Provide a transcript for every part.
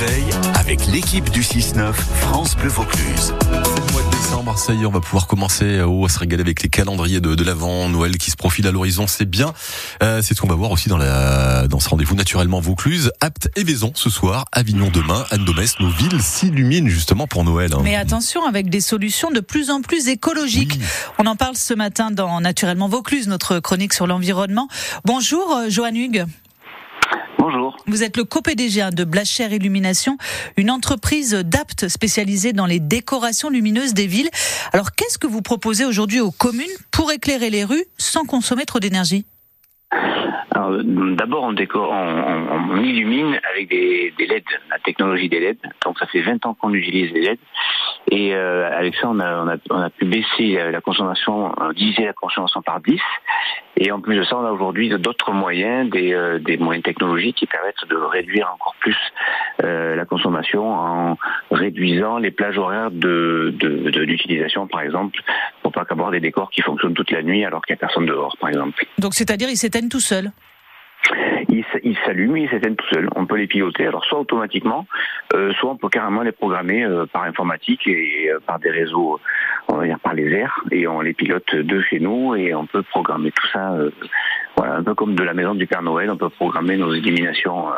réveil avec l'équipe du 6-9 France Bleu Vaucluse. Le mois de décembre, ça y est, on va pouvoir commencer oh, à se régaler avec les calendriers de, de l'Avent, Noël qui se profile à l'horizon, c'est bien. Euh, c'est ce qu'on va voir aussi dans, la, dans ce rendez-vous naturellement Vaucluse. Apte et Vaison ce soir, Avignon demain, Anne Domès, nos villes s'illuminent justement pour Noël. hein. Mais attention, avec des solutions de plus en plus écologiques. Oui. On en parle ce matin dans Naturellement Vaucluse, notre chronique sur l'environnement. Bonjour, euh, Johan Hugues. Vous êtes le co-PDG de Blacher Illumination, une entreprise d'apte spécialisée dans les décorations lumineuses des villes. Alors, qu'est-ce que vous proposez aujourd'hui aux communes pour éclairer les rues sans consommer trop d'énergie? D'abord, on, on, on- on illumine avec des, des LED, la technologie des LED. Donc, ça fait 20 ans qu'on utilise les LED. Et euh, avec ça, on a, on, a, on a pu baisser la consommation, euh, diviser la consommation par 10. Et en plus de ça, on a aujourd'hui d'autres moyens, des, euh, des moyens technologiques qui permettent de réduire encore plus euh, la consommation en réduisant les plages horaires de de- de- par exemple, pour pas qu'avoir des décors qui fonctionnent toute la nuit alors qu'il n'y a personne dehors, par exemple. Donc, c'est-à-dire, ils s'éteignent tout seuls. Ils ils s'allument et ils s'éteignent tout seuls. On peut les piloter, alors soit automatiquement, euh, soit on peut carrément les programmer euh, par informatique et euh, par des réseaux, on va dire par les airs, et on les pilote de chez nous et on peut programmer tout ça, euh, voilà, un peu comme de la maison du Père Noël, on peut programmer nos éliminations euh,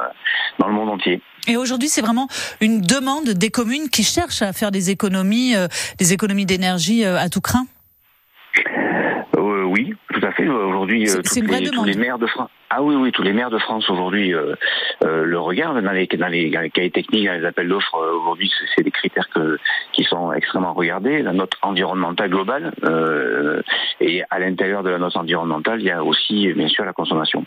dans le monde entier. Et aujourd'hui, c'est vraiment une demande des communes qui cherchent à faire des économies, des économies d'énergie à tout craint. Oui, tout à fait. Aujourd'hui, euh, les- tous les maires de France. Ah oui, oui, tous les maires de France aujourd'hui euh, euh, le regardent dans les, dans les dans les cahiers techniques, dans les appels d'offres. euh, aujourd'hui, c'est- des critères que, qui sont extrêmement regardés. La note environnementale globale et à l'intérieur de la note environnementale, il y a aussi bien sûr la consommation.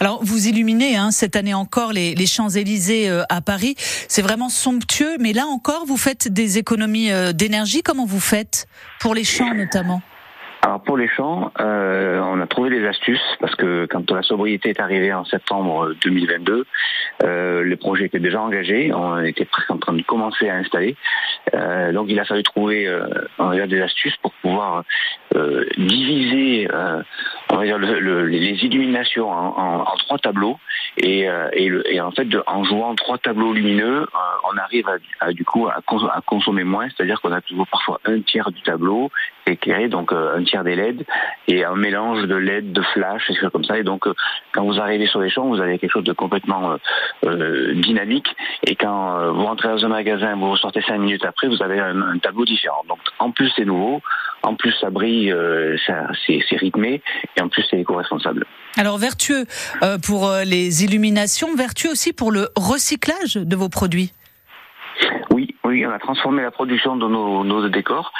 Alors, vous illuminez hein, cette année encore les, les Champs-Élysées à Paris. C'est vraiment somptueux, mais là encore, vous faites des économies d'énergie. Comment vous faites pour les champs notamment? Alors pour les champs, euh, on a trouvé des astuces parce que quand la sobriété est arrivée en septembre 2022, euh, le projet était déjà engagé, on était presque en train de commencer à installer. Euh, donc il a fallu trouver euh, des astuces pour pouvoir euh, diviser euh, le- le- les illuminations en, trois tableaux et, euh, en fait en jouant trois tableaux lumineux, on arrive à, du coup à, cons- à consommer moins, c'est-à-dire qu'on a toujours parfois un tiers du tableau éclairé, donc un tiers des LED et un mélange de LED, de flash, et comme ça. Et donc, quand vous arrivez sur les champs, vous avez quelque chose de complètement dynamique. Et quand vous rentrez dans un magasin, vous ressortez cinq minutes après, vous avez un tableau différent. Donc, en plus, c'est nouveau. En plus, ça brille, euh, c'est, rythmé. Et en plus, c'est éco-responsable. Alors, vertueux euh, pour euh, les illuminations, vertueux aussi pour le recyclage de vos produits. Oui, oui, on a transformé la production de nos, nos décors.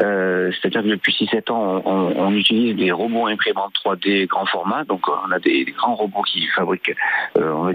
Euh, C'est-à-dire que depuis 6-7 ans, on, utilise des robots imprimantes 3D grand format. Donc, on a des, des grands robots qui fabriquent euh,